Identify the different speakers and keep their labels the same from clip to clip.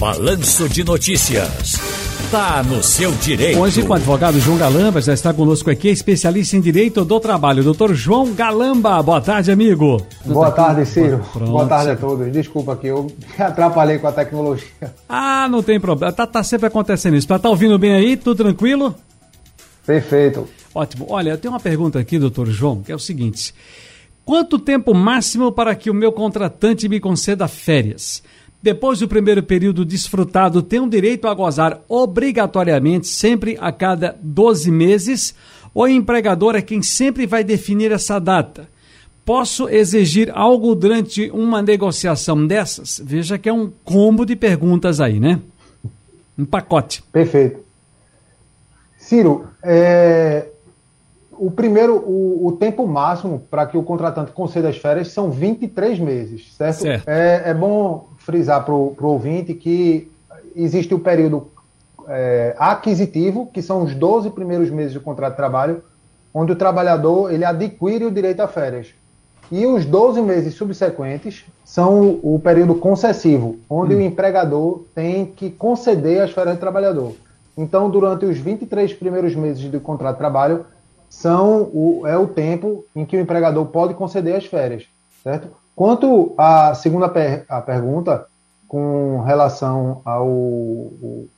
Speaker 1: Balanço de Notícias. Tá no seu direito.
Speaker 2: Hoje com o advogado João Galamba, já está conosco aqui, especialista em direito do trabalho. Doutor João Galamba, boa tarde, amigo.
Speaker 3: Boa tarde, Ciro. Pronto. Boa tarde a todos. Desculpa que eu me atrapalhei com a tecnologia.
Speaker 2: Ah, não tem problema. Tá, tá sempre acontecendo isso. Tá, tá ouvindo bem aí? Tudo tranquilo?
Speaker 3: Perfeito.
Speaker 2: Ótimo. Olha, eu tenho uma pergunta aqui, doutor João, que é o seguinte. Quanto tempo máximo para que o meu contratante me conceda férias? Depois do primeiro período desfrutado, tenho direito a gozar obrigatoriamente sempre a cada 12 meses? O empregador é quem sempre vai definir essa data? Posso exigir algo durante uma negociação dessas? Veja que é um combo de perguntas aí, né? Um pacote.
Speaker 3: Perfeito. Ciro, é, o primeiro, o, o tempo máximo para que o contratante conceda as férias são 23 meses, certo? certo. É, é bom frisar para o ouvinte que existe o período é, aquisitivo, que são os 12 primeiros meses do contrato de trabalho, onde o trabalhador ele adquire o direito a férias. E os 12 meses subsequentes são o, período concessivo, onde hum. o empregador tem que conceder as férias do trabalhador. Então, durante os 23 primeiros meses do contrato de trabalho, são o, é o tempo em que o empregador pode conceder as férias, certo? Quanto à segunda per, a pergunta, com relação ao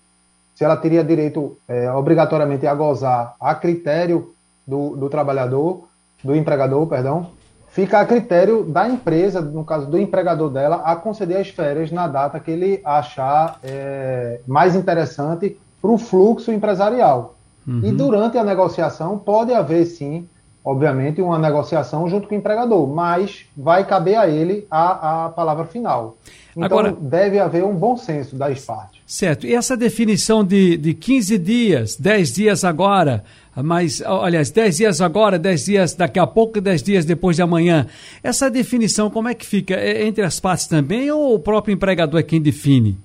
Speaker 3: se ela teria direito é, obrigatoriamente a gozar a critério do, do trabalhador, do empregador, perdão, fica a critério da empresa, no caso do empregador dela, a conceder as férias na data que ele achar é, mais interessante para o fluxo empresarial. Uhum. E durante a negociação pode haver sim, obviamente, uma negociação junto com o empregador, mas vai caber a ele a, a palavra final. Então Agora, deve haver um bom senso das partes.
Speaker 2: Certo. E essa definição de, de 15 dias, 10 dias agora, mas, aliás, 10 dias agora, 10 dias daqui a pouco, 10 dias depois de amanhã. Essa definição, como é que fica? É entre as partes também ou o próprio empregador é quem define?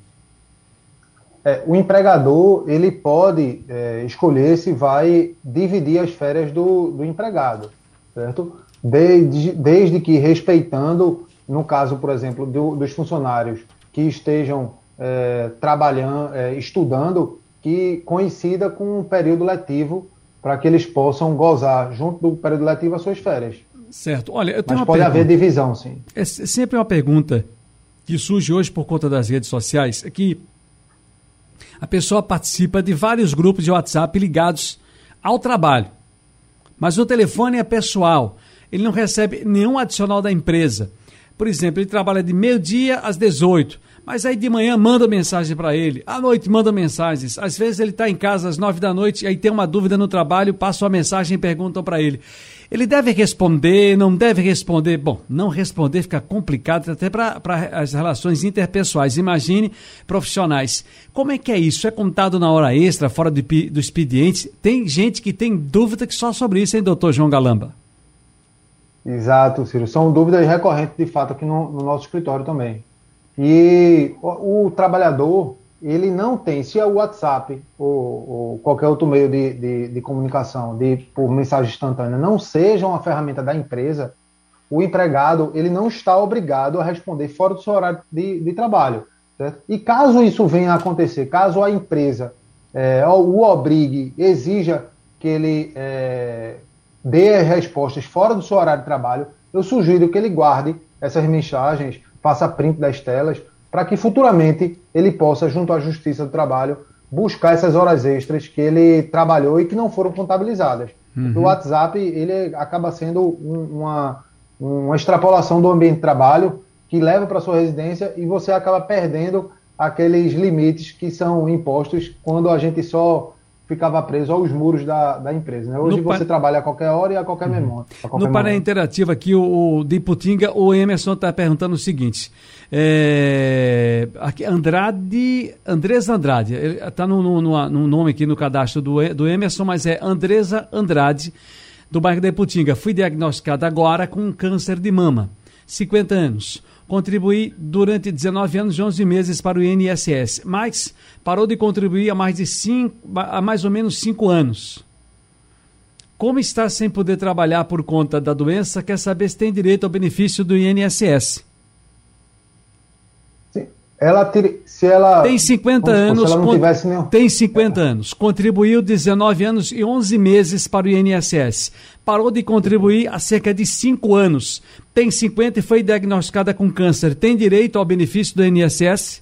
Speaker 3: É, o empregador ele pode é, escolher se vai dividir as férias do, do empregado, certo? Desde, desde que respeitando, no caso, por exemplo, do, dos funcionários que estejam é, trabalhando, é, estudando, que coincida com o período letivo para que eles possam gozar, junto do período letivo, as suas férias.
Speaker 2: Certo. Olha, eu tenho
Speaker 3: Mas pode
Speaker 2: pergunta.
Speaker 3: haver divisão, sim.
Speaker 2: É sempre uma pergunta que surge hoje por conta das redes sociais, é que a pessoa participa de vários grupos de WhatsApp ligados ao trabalho. Mas o telefone é pessoal. Ele não recebe nenhum adicional da empresa. Por exemplo, ele trabalha de meio-dia às 18. Mas aí de manhã manda mensagem para ele, à noite manda mensagens. Às vezes ele está em casa às nove da noite, e aí tem uma dúvida no trabalho, passa uma mensagem e perguntam para ele. Ele deve responder, não deve responder? Bom, não responder fica complicado até para as relações interpessoais. Imagine profissionais. Como é que é isso? É contado na hora extra, fora do, do expediente? Tem gente que tem dúvida que só sobre isso, hein, doutor João Galamba?
Speaker 3: Exato, Ciro. São dúvidas recorrentes, de fato, aqui no, no nosso escritório também. E o, o, trabalhador, ele não tem, se é o WhatsApp ou, ou qualquer outro meio de, de, de, comunicação, de, por mensagem instantânea, não seja uma ferramenta da empresa, o empregado ele não está obrigado a responder fora do seu horário de, de trabalho. Certo? E caso isso venha a acontecer, caso a empresa é, o obrigue, exija que ele é, dê as respostas fora do seu horário de trabalho, eu sugiro que ele guarde essas mensagens faça print das telas, para que futuramente ele possa, junto à Justiça do Trabalho, buscar essas horas extras que ele trabalhou e que não foram contabilizadas. Uhum. O WhatsApp ele acaba sendo um, uma, uma extrapolação do ambiente de trabalho que leva para sua residência e você acaba perdendo aqueles limites que são impostos quando a gente só ficava preso aos muros da, da empresa. Né? Hoje no você pa... trabalha a qualquer hora e a qualquer, uhum. a qualquer
Speaker 2: no painel interativo aqui, o, o de Putinga, o Emerson está perguntando o seguinte. É, aqui, Andrade, Andresa Andrade, está no, no, no, no, nome aqui no cadastro do, do Emerson, mas é Andresa Andrade, do bairro de Putinga. Fui diagnosticada agora com câncer de mama, 50 anos. Contribuí durante 19 anos e 11 meses para o INSS, mas parou de contribuir há mais, de cinco, há mais ou menos 5 anos. Como está sem poder trabalhar por conta da doença, quer saber se tem direito ao benefício do INSS.
Speaker 3: Ela se ela
Speaker 2: tem 50 anos, ela tivesse tem 50 anos, contribuiu 19 anos e 11 meses para o INSS. Parou de contribuir há cerca de 5 anos. Tem 50 e foi diagnosticada com câncer. Tem direito ao benefício do INSS?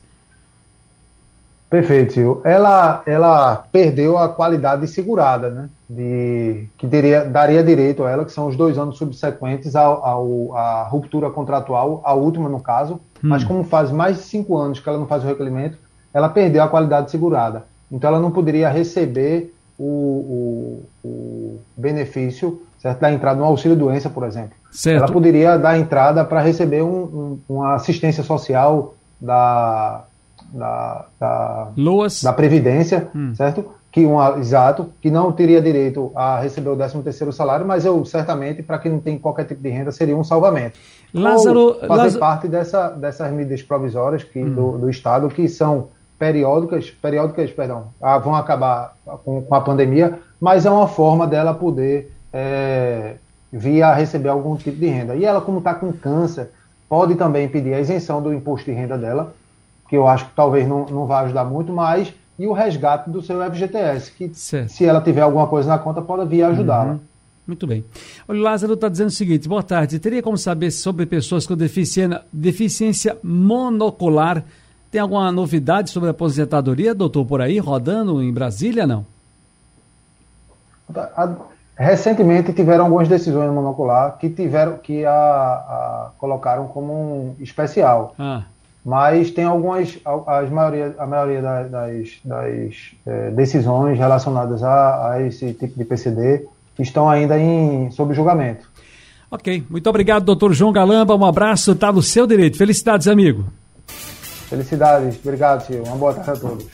Speaker 3: Perfeito. Ela, ela perdeu a qualidade segurada, né? De, que teria, daria direito a ela, que são os dois anos subsequentes ao, ao, à ruptura contratual, a última no caso, hum. mas como faz mais de cinco anos que ela não faz o recolhimento, ela perdeu a qualidade segurada. Então ela não poderia receber o, o, o benefício certo? da entrada no auxílio-doença, por exemplo. Certo. Ela poderia dar entrada para receber um, um, uma assistência social da da, da, da Previdência, hum. certo? Que uma, exato, que não teria direito a receber o 13 terceiro salário, mas eu certamente, para quem não tem qualquer tipo de renda, seria um salvamento. Lázaro, Ou fazer Lázaro... parte dessa, dessas medidas provisórias que, hum. do, do Estado que são periódicas, periódicas, perdão, ah, vão acabar com, com, a pandemia, mas é uma forma dela poder é, vir a receber algum tipo de renda. E ela, como está com câncer, pode também pedir a isenção do imposto de renda dela, que eu acho que talvez não, não vá ajudar muito, mas e o resgate do seu FGTS, que certo. se ela tiver alguma coisa na conta, pode vir ajudá-la. Uhum.
Speaker 2: Muito bem. O Lázaro está dizendo o seguinte: boa tarde. Teria como saber sobre pessoas com deficiência, deficiência monocular? Tem alguma novidade sobre a aposentadoria, doutor, por aí, rodando em Brasília, não?
Speaker 3: Recentemente tiveram algumas decisões monocular que tiveram que a, a colocaram como um especial. Ah mas tem algumas, as maioria, a maioria das, das é, decisões relacionadas a, a, esse tipo de PCD estão ainda em, sob julgamento.
Speaker 2: Ok, muito obrigado, doutor João Galamba, um abraço, está no seu direito. Felicidades, amigo.
Speaker 3: Felicidades, obrigado, senhor. Uma boa tarde a todos.